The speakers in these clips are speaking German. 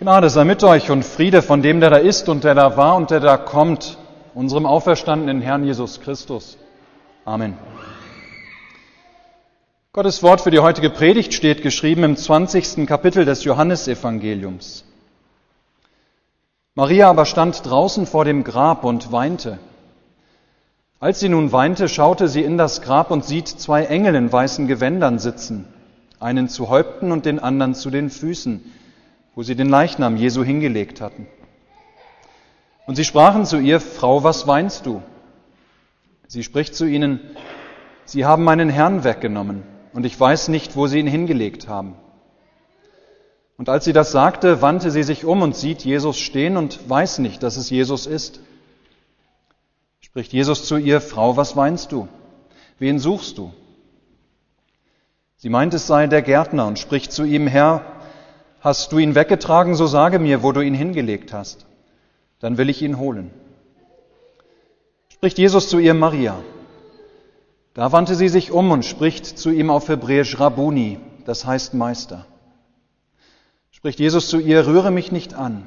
Gnade sei mit euch und Friede von dem, der da ist und der da war und der da kommt, unserem auferstandenen Herrn Jesus Christus. Amen. Gottes Wort für die heutige Predigt steht geschrieben im 20. Kapitel des Johannesevangeliums. Maria aber stand draußen vor dem Grab und weinte. Als sie nun weinte, schaute sie in das Grab und sieht zwei Engel in weißen Gewändern sitzen, einen zu Häupten und den anderen zu den Füßen wo sie den Leichnam Jesu hingelegt hatten. Und sie sprachen zu ihr, Frau, was weinst du? Sie spricht zu ihnen, Sie haben meinen Herrn weggenommen, und ich weiß nicht, wo sie ihn hingelegt haben. Und als sie das sagte, wandte sie sich um und sieht Jesus stehen und weiß nicht, dass es Jesus ist. Spricht Jesus zu ihr, Frau, was weinst du? Wen suchst du? Sie meint, es sei der Gärtner und spricht zu ihm, Herr, Hast du ihn weggetragen, so sage mir, wo du ihn hingelegt hast. Dann will ich ihn holen. Spricht Jesus zu ihr Maria. Da wandte sie sich um und spricht zu ihm auf Hebräisch Rabuni, das heißt Meister. Spricht Jesus zu ihr, rühre mich nicht an,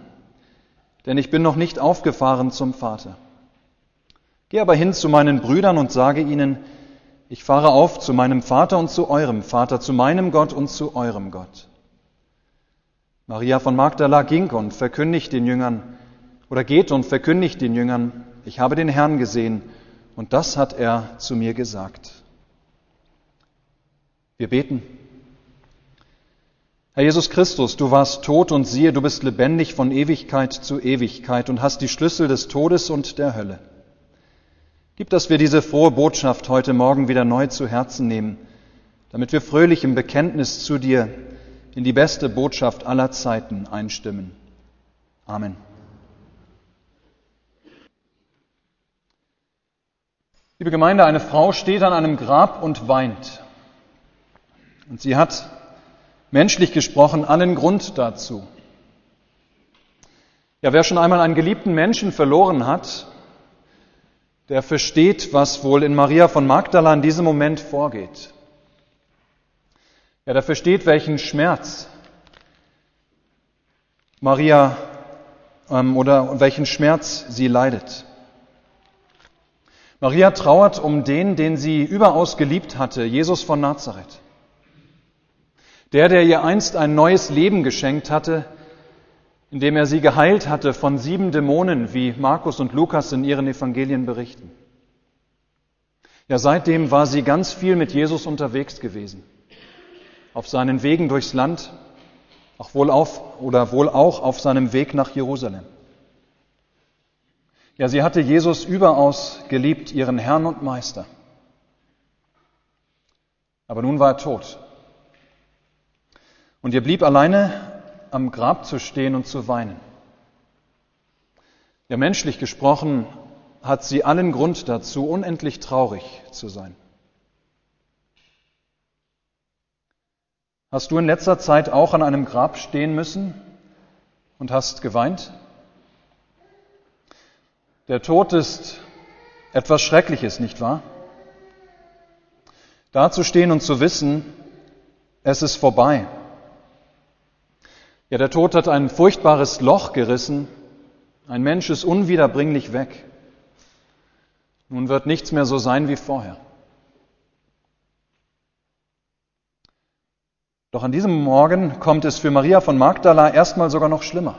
denn ich bin noch nicht aufgefahren zum Vater. Geh aber hin zu meinen Brüdern und sage ihnen, ich fahre auf zu meinem Vater und zu eurem Vater, zu meinem Gott und zu eurem Gott. Maria von Magdala ging und verkündigt den Jüngern oder geht und verkündigt den Jüngern, ich habe den Herrn gesehen und das hat er zu mir gesagt. Wir beten. Herr Jesus Christus, du warst tot und siehe, du bist lebendig von Ewigkeit zu Ewigkeit und hast die Schlüssel des Todes und der Hölle. Gib, dass wir diese frohe Botschaft heute Morgen wieder neu zu Herzen nehmen, damit wir fröhlich im Bekenntnis zu dir in die beste Botschaft aller Zeiten einstimmen. Amen. Liebe Gemeinde, eine Frau steht an einem Grab und weint. Und sie hat, menschlich gesprochen, allen Grund dazu. Ja, wer schon einmal einen geliebten Menschen verloren hat, der versteht, was wohl in Maria von Magdala in diesem Moment vorgeht. Ja, der versteht, welchen Schmerz Maria ähm, oder welchen Schmerz sie leidet. Maria trauert um den, den sie überaus geliebt hatte, Jesus von Nazareth. Der, der ihr einst ein neues Leben geschenkt hatte, indem er sie geheilt hatte von sieben Dämonen, wie Markus und Lukas in ihren Evangelien berichten. Ja, seitdem war sie ganz viel mit Jesus unterwegs gewesen auf seinen Wegen durchs Land, auch wohl auf oder wohl auch auf seinem Weg nach Jerusalem. Ja, sie hatte Jesus überaus geliebt, ihren Herrn und Meister. Aber nun war er tot. Und ihr blieb alleine am Grab zu stehen und zu weinen. Ja, menschlich gesprochen hat sie allen Grund dazu, unendlich traurig zu sein. Hast du in letzter Zeit auch an einem Grab stehen müssen und hast geweint? Der Tod ist etwas Schreckliches, nicht wahr? Da zu stehen und zu wissen, es ist vorbei. Ja, der Tod hat ein furchtbares Loch gerissen, ein Mensch ist unwiederbringlich weg. Nun wird nichts mehr so sein wie vorher. Doch an diesem Morgen kommt es für Maria von Magdala erstmal sogar noch schlimmer.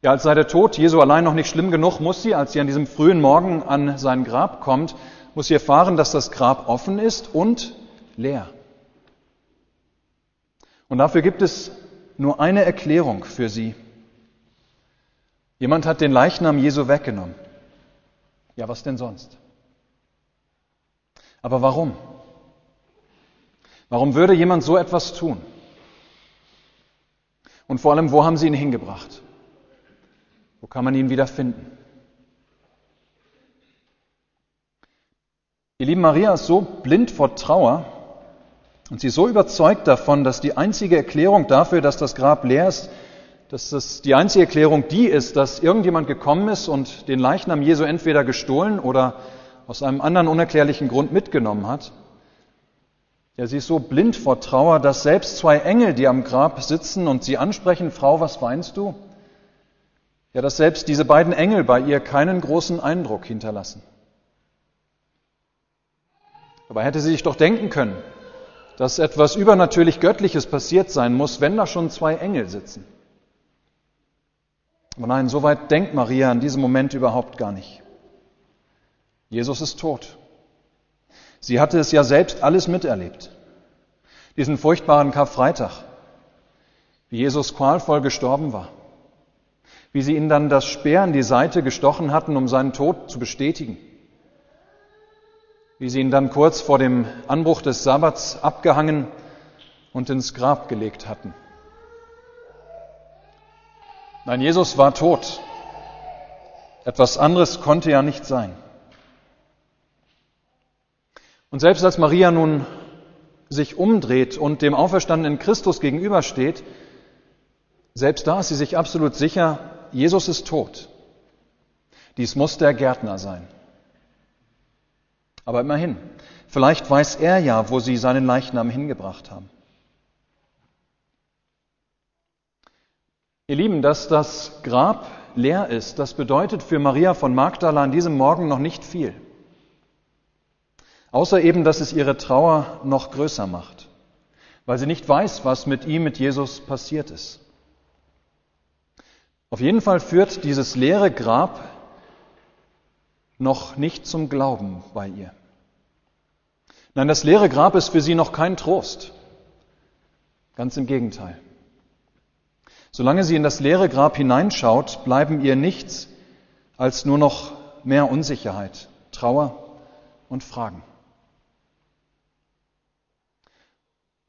Ja, als sei der Tod Jesu allein noch nicht schlimm genug, muss sie, als sie an diesem frühen Morgen an sein Grab kommt, muss sie erfahren, dass das Grab offen ist und leer. Und dafür gibt es nur eine Erklärung für sie. Jemand hat den Leichnam Jesu weggenommen. Ja, was denn sonst? Aber warum? Warum würde jemand so etwas tun? Und vor allem, wo haben sie ihn hingebracht? Wo kann man ihn wieder finden? Ihr lieben Maria ist so blind vor Trauer und sie ist so überzeugt davon, dass die einzige Erklärung dafür, dass das Grab leer ist, dass das die einzige Erklärung die ist, dass irgendjemand gekommen ist und den Leichnam Jesu entweder gestohlen oder aus einem anderen unerklärlichen Grund mitgenommen hat, Ja, sie ist so blind vor Trauer, dass selbst zwei Engel, die am Grab sitzen und sie ansprechen, Frau, was weinst du? Ja, dass selbst diese beiden Engel bei ihr keinen großen Eindruck hinterlassen. Dabei hätte sie sich doch denken können, dass etwas übernatürlich Göttliches passiert sein muss, wenn da schon zwei Engel sitzen. Aber nein, so weit denkt Maria in diesem Moment überhaupt gar nicht. Jesus ist tot. Sie hatte es ja selbst alles miterlebt. Diesen furchtbaren Karfreitag, wie Jesus qualvoll gestorben war, wie sie ihn dann das Speer in die Seite gestochen hatten, um seinen Tod zu bestätigen, wie sie ihn dann kurz vor dem Anbruch des Sabbats abgehangen und ins Grab gelegt hatten. Nein, Jesus war tot. Etwas anderes konnte ja nicht sein. Und selbst als Maria nun sich umdreht und dem auferstandenen Christus gegenübersteht, selbst da ist sie sich absolut sicher, Jesus ist tot. Dies muss der Gärtner sein. Aber immerhin, vielleicht weiß er ja, wo sie seinen Leichnam hingebracht haben. Ihr Lieben, dass das Grab leer ist, das bedeutet für Maria von Magdala an diesem Morgen noch nicht viel. Außer eben, dass es ihre Trauer noch größer macht, weil sie nicht weiß, was mit ihm, mit Jesus passiert ist. Auf jeden Fall führt dieses leere Grab noch nicht zum Glauben bei ihr. Nein, das leere Grab ist für sie noch kein Trost. Ganz im Gegenteil. Solange sie in das leere Grab hineinschaut, bleiben ihr nichts als nur noch mehr Unsicherheit, Trauer und Fragen.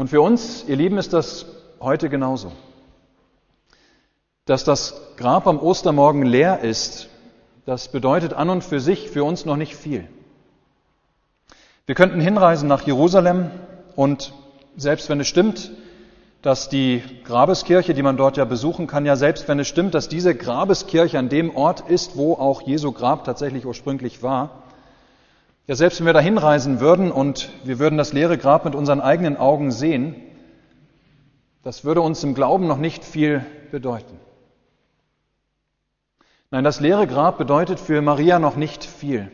Und für uns, ihr Lieben, ist das heute genauso. Dass das Grab am Ostermorgen leer ist, das bedeutet an und für sich für uns noch nicht viel. Wir könnten hinreisen nach Jerusalem und selbst wenn es stimmt, dass die Grabeskirche, die man dort ja besuchen kann, ja selbst wenn es stimmt, dass diese Grabeskirche an dem Ort ist, wo auch Jesu Grab tatsächlich ursprünglich war, ja, selbst wenn wir da hinreisen würden und wir würden das leere Grab mit unseren eigenen Augen sehen, das würde uns im Glauben noch nicht viel bedeuten. Nein, das leere Grab bedeutet für Maria noch nicht viel.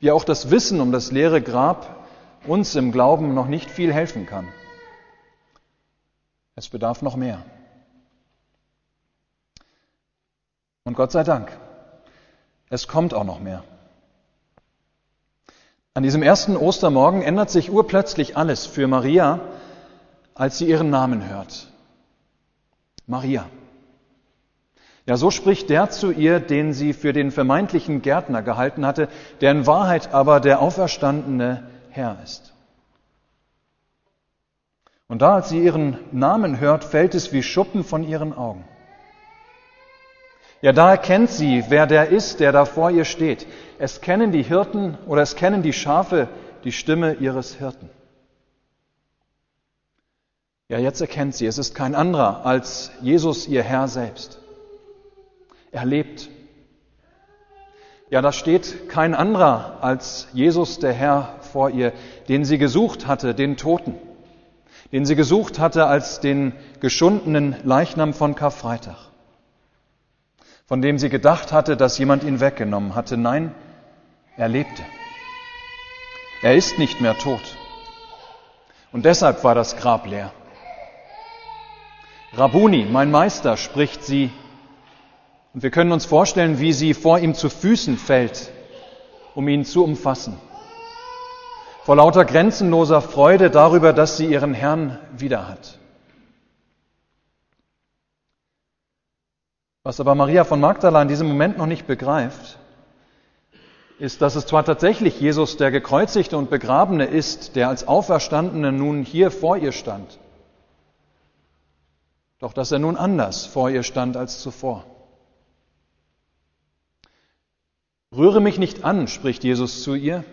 Wie auch das Wissen um das leere Grab uns im Glauben noch nicht viel helfen kann. Es bedarf noch mehr. Und Gott sei Dank, es kommt auch noch mehr. An diesem ersten Ostermorgen ändert sich urplötzlich alles für Maria, als sie ihren Namen hört. Maria. Ja, so spricht der zu ihr, den sie für den vermeintlichen Gärtner gehalten hatte, der in Wahrheit aber der auferstandene Herr ist. Und da, als sie ihren Namen hört, fällt es wie Schuppen von ihren Augen. Ja, da erkennt sie, wer der ist, der da vor ihr steht. Es kennen die Hirten oder es kennen die Schafe die Stimme ihres Hirten. Ja, jetzt erkennt sie, es ist kein anderer als Jesus, ihr Herr selbst. Er lebt. Ja, da steht kein anderer als Jesus, der Herr, vor ihr, den sie gesucht hatte, den Toten, den sie gesucht hatte als den geschundenen Leichnam von Karfreitag von dem sie gedacht hatte, dass jemand ihn weggenommen hatte. Nein, er lebte. Er ist nicht mehr tot. Und deshalb war das Grab leer. Rabuni, mein Meister, spricht sie. Und wir können uns vorstellen, wie sie vor ihm zu Füßen fällt, um ihn zu umfassen. Vor lauter grenzenloser Freude darüber, dass sie ihren Herrn wieder hat. Was aber Maria von Magdala in diesem Moment noch nicht begreift, ist, dass es zwar tatsächlich Jesus, der gekreuzigte und begrabene ist, der als Auferstandene nun hier vor ihr stand, doch dass er nun anders vor ihr stand als zuvor. Rühre mich nicht an, spricht Jesus zu ihr.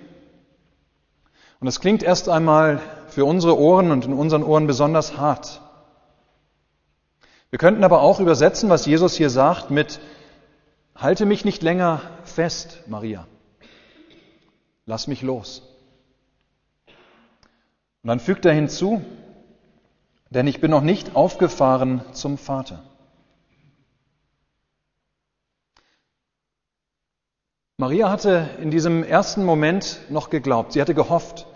Und das klingt erst einmal für unsere Ohren und in unseren Ohren besonders hart. Wir könnten aber auch übersetzen, was Jesus hier sagt, mit Halte mich nicht länger fest, Maria. Lass mich los. Und dann fügt er hinzu, denn ich bin noch nicht aufgefahren zum Vater. Maria hatte in diesem ersten Moment noch geglaubt, sie hatte gehofft,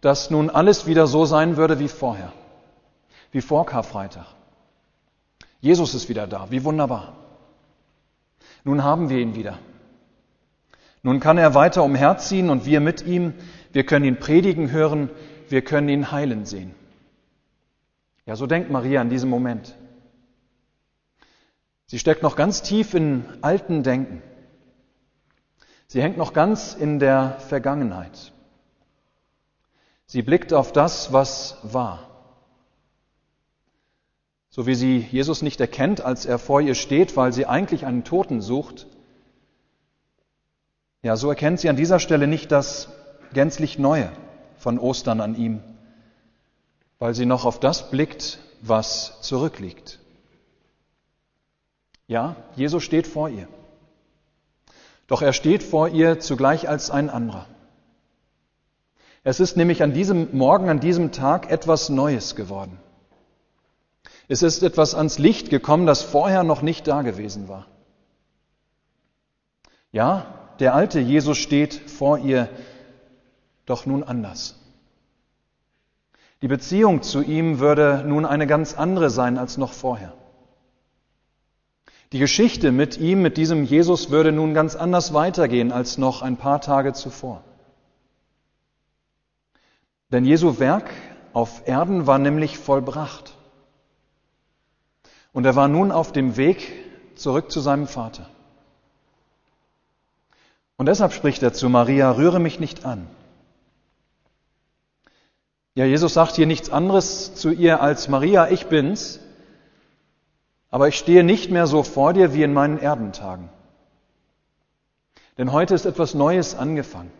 dass nun alles wieder so sein würde wie vorher, wie vor Karfreitag. Jesus ist wieder da, wie wunderbar. Nun haben wir ihn wieder. Nun kann er weiter umherziehen und wir mit ihm. Wir können ihn predigen hören, wir können ihn heilen sehen. Ja, so denkt Maria in diesem Moment. Sie steckt noch ganz tief in alten Denken. Sie hängt noch ganz in der Vergangenheit. Sie blickt auf das, was war. So wie sie Jesus nicht erkennt, als er vor ihr steht, weil sie eigentlich einen Toten sucht, ja, so erkennt sie an dieser Stelle nicht das gänzlich Neue von Ostern an ihm, weil sie noch auf das blickt, was zurückliegt. Ja, Jesus steht vor ihr. Doch er steht vor ihr zugleich als ein anderer. Es ist nämlich an diesem Morgen, an diesem Tag etwas Neues geworden. Es ist etwas ans Licht gekommen, das vorher noch nicht da gewesen war. Ja, der alte Jesus steht vor ihr, doch nun anders. Die Beziehung zu ihm würde nun eine ganz andere sein als noch vorher. Die Geschichte mit ihm, mit diesem Jesus, würde nun ganz anders weitergehen als noch ein paar Tage zuvor. Denn Jesu Werk auf Erden war nämlich vollbracht. Und er war nun auf dem Weg zurück zu seinem Vater. Und deshalb spricht er zu Maria, rühre mich nicht an. Ja, Jesus sagt hier nichts anderes zu ihr als Maria, ich bin's, aber ich stehe nicht mehr so vor dir wie in meinen Erdentagen. Denn heute ist etwas Neues angefangen.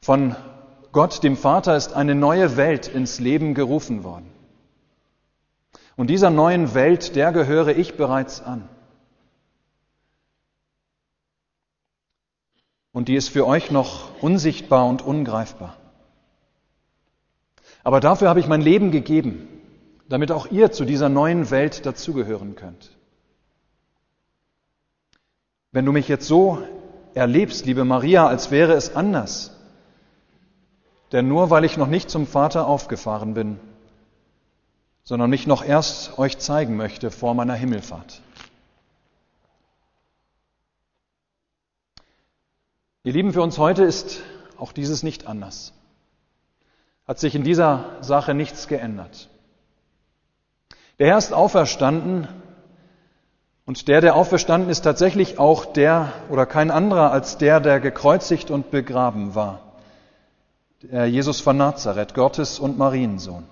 Von Gott, dem Vater, ist eine neue Welt ins Leben gerufen worden. Und dieser neuen Welt, der gehöre ich bereits an. Und die ist für euch noch unsichtbar und ungreifbar. Aber dafür habe ich mein Leben gegeben, damit auch ihr zu dieser neuen Welt dazugehören könnt. Wenn du mich jetzt so erlebst, liebe Maria, als wäre es anders, denn nur weil ich noch nicht zum Vater aufgefahren bin, sondern mich noch erst euch zeigen möchte vor meiner Himmelfahrt. Ihr Lieben, für uns heute ist auch dieses nicht anders. Hat sich in dieser Sache nichts geändert. Der Herr ist auferstanden und der, der auferstanden ist, tatsächlich auch der oder kein anderer als der, der gekreuzigt und begraben war. Der Jesus von Nazareth, Gottes und Mariensohn.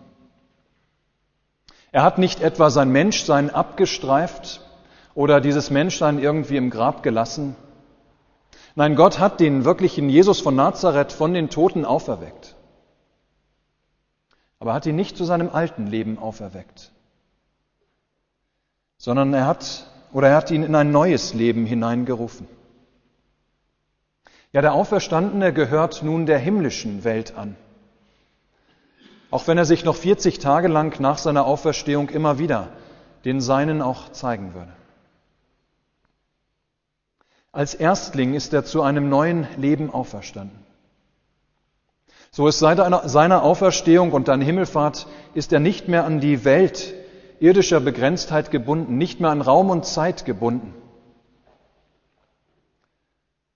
Er hat nicht etwa sein Menschsein abgestreift oder dieses Menschsein irgendwie im Grab gelassen, Nein, Gott hat den wirklichen Jesus von Nazareth von den Toten auferweckt. Aber hat ihn nicht zu seinem alten Leben auferweckt, sondern er hat oder er hat ihn in ein neues Leben hineingerufen. Ja, der Auferstandene gehört nun der himmlischen Welt an. Auch wenn er sich noch 40 Tage lang nach seiner Auferstehung immer wieder den Seinen auch zeigen würde. Als Erstling ist er zu einem neuen Leben auferstanden. So ist seit seiner Auferstehung und dann Himmelfahrt ist er nicht mehr an die Welt irdischer Begrenztheit gebunden, nicht mehr an Raum und Zeit gebunden.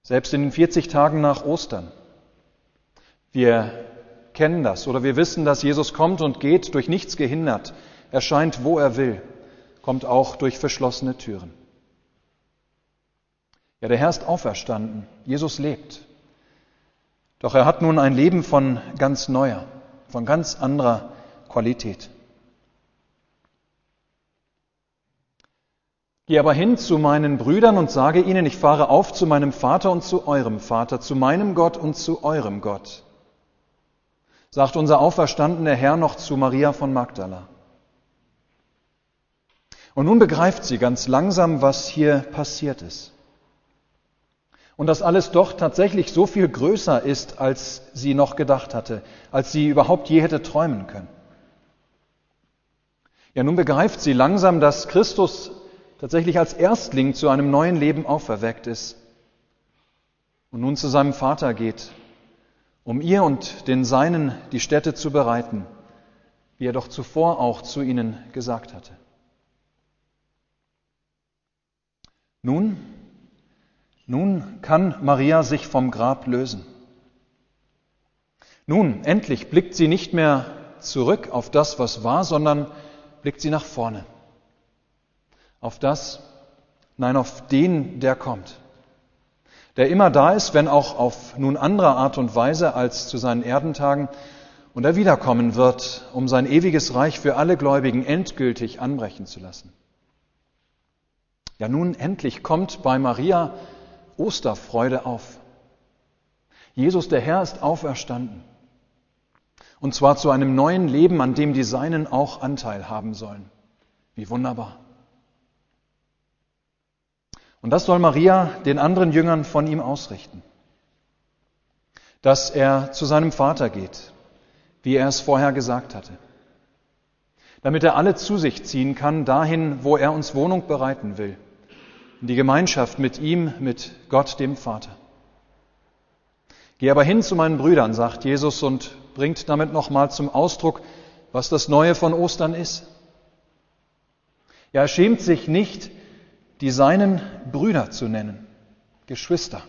Selbst in den 40 Tagen nach Ostern. Wir kennen das oder wir wissen, dass Jesus kommt und geht, durch nichts gehindert, erscheint, wo er will, kommt auch durch verschlossene Türen. Ja, der Herr ist auferstanden. Jesus lebt. Doch er hat nun ein Leben von ganz neuer, von ganz anderer Qualität. Geh aber hin zu meinen Brüdern und sage ihnen, ich fahre auf zu meinem Vater und zu eurem Vater, zu meinem Gott und zu eurem Gott. Sagt unser auferstandener Herr noch zu Maria von Magdala. Und nun begreift sie ganz langsam, was hier passiert ist. Und dass alles doch tatsächlich so viel größer ist, als sie noch gedacht hatte, als sie überhaupt je hätte träumen können. Ja, nun begreift sie langsam, dass Christus tatsächlich als Erstling zu einem neuen Leben auferweckt ist und nun zu seinem Vater geht, um ihr und den Seinen die Stätte zu bereiten, wie er doch zuvor auch zu ihnen gesagt hatte. Nun, nun kann Maria sich vom Grab lösen. Nun, endlich blickt sie nicht mehr zurück auf das, was war, sondern blickt sie nach vorne. Auf das, nein, auf den, der kommt. Der immer da ist, wenn auch auf nun andere Art und Weise als zu seinen Erdentagen, und er wiederkommen wird, um sein ewiges Reich für alle Gläubigen endgültig anbrechen zu lassen. Ja, nun endlich kommt bei Maria Osterfreude auf. Jesus, der Herr, ist auferstanden. Und zwar zu einem neuen Leben, an dem die Seinen auch Anteil haben sollen. Wie wunderbar. Und das soll Maria den anderen Jüngern von ihm ausrichten. Dass er zu seinem Vater geht, wie er es vorher gesagt hatte. Damit er alle zu sich ziehen kann, dahin, wo er uns Wohnung bereiten will in die Gemeinschaft mit ihm, mit Gott, dem Vater. Geh aber hin zu meinen Brüdern, sagt Jesus und bringt damit nochmal zum Ausdruck, was das Neue von Ostern ist. Er schämt sich nicht, die seinen Brüder zu nennen, Geschwister.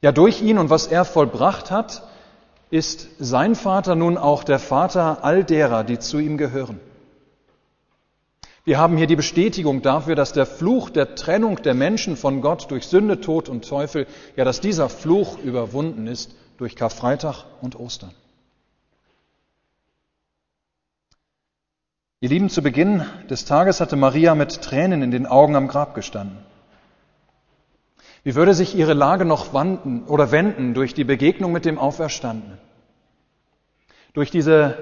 Ja, durch ihn und was er vollbracht hat, ist sein Vater nun auch der Vater all derer, die zu ihm gehören. Wir haben hier die Bestätigung dafür, dass der Fluch der Trennung der Menschen von Gott durch Sünde, Tod und Teufel, ja, dass dieser Fluch überwunden ist durch Karfreitag und Ostern. Ihr Lieben, zu Beginn des Tages hatte Maria mit Tränen in den Augen am Grab gestanden. Wie würde sich ihre Lage noch wanden oder wenden durch die Begegnung mit dem Auferstandenen? Durch diese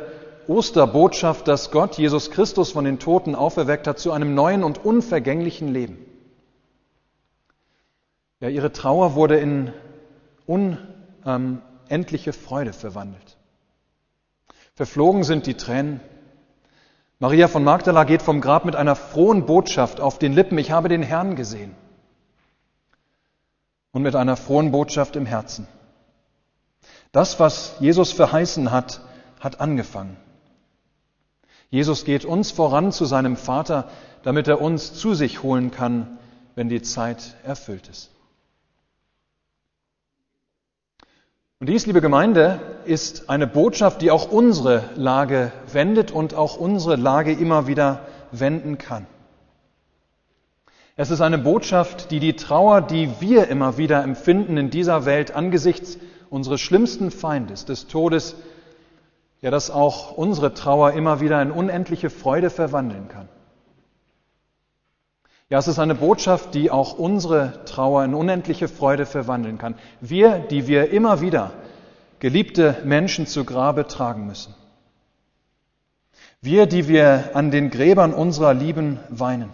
Osterbotschaft, dass Gott Jesus Christus von den Toten auferweckt hat zu einem neuen und unvergänglichen Leben. Ja, ihre Trauer wurde in unendliche Freude verwandelt. Verflogen sind die Tränen. Maria von Magdala geht vom Grab mit einer frohen Botschaft auf den Lippen, ich habe den Herrn gesehen. Und mit einer frohen Botschaft im Herzen. Das, was Jesus verheißen hat, hat angefangen. Jesus geht uns voran zu seinem Vater, damit er uns zu sich holen kann, wenn die Zeit erfüllt ist. Und dies, liebe Gemeinde, ist eine Botschaft, die auch unsere Lage wendet und auch unsere Lage immer wieder wenden kann. Es ist eine Botschaft, die die Trauer, die wir immer wieder empfinden in dieser Welt angesichts unseres schlimmsten Feindes, des Todes, ja, dass auch unsere Trauer immer wieder in unendliche Freude verwandeln kann. Ja, es ist eine Botschaft, die auch unsere Trauer in unendliche Freude verwandeln kann. Wir, die wir immer wieder geliebte Menschen zu Grabe tragen müssen. Wir, die wir an den Gräbern unserer Lieben weinen.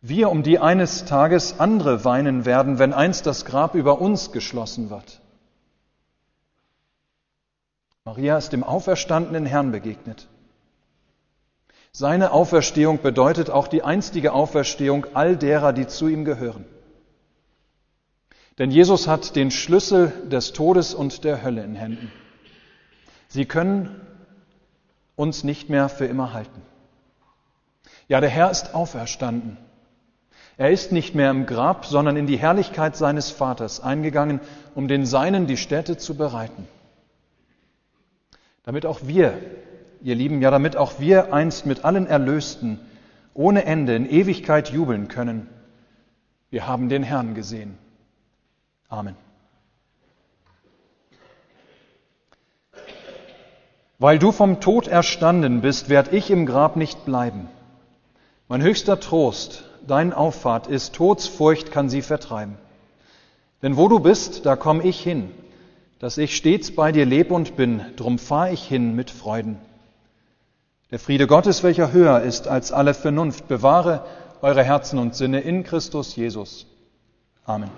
Wir, um die eines Tages andere weinen werden, wenn einst das Grab über uns geschlossen wird. Maria ist dem auferstandenen Herrn begegnet. Seine Auferstehung bedeutet auch die einstige Auferstehung all derer, die zu ihm gehören. Denn Jesus hat den Schlüssel des Todes und der Hölle in Händen. Sie können uns nicht mehr für immer halten. Ja, der Herr ist auferstanden. Er ist nicht mehr im Grab, sondern in die Herrlichkeit seines Vaters eingegangen, um den Seinen die Stätte zu bereiten damit auch wir, ihr Lieben, ja damit auch wir einst mit allen Erlösten ohne Ende in Ewigkeit jubeln können. Wir haben den Herrn gesehen. Amen. Weil du vom Tod erstanden bist, werd ich im Grab nicht bleiben. Mein höchster Trost, dein Auffahrt ist, Todsfurcht kann sie vertreiben. Denn wo du bist, da komm ich hin dass ich stets bei dir leb und bin, drum fahr ich hin mit Freuden. Der Friede Gottes, welcher höher ist als alle Vernunft, bewahre eure Herzen und Sinne in Christus Jesus. Amen.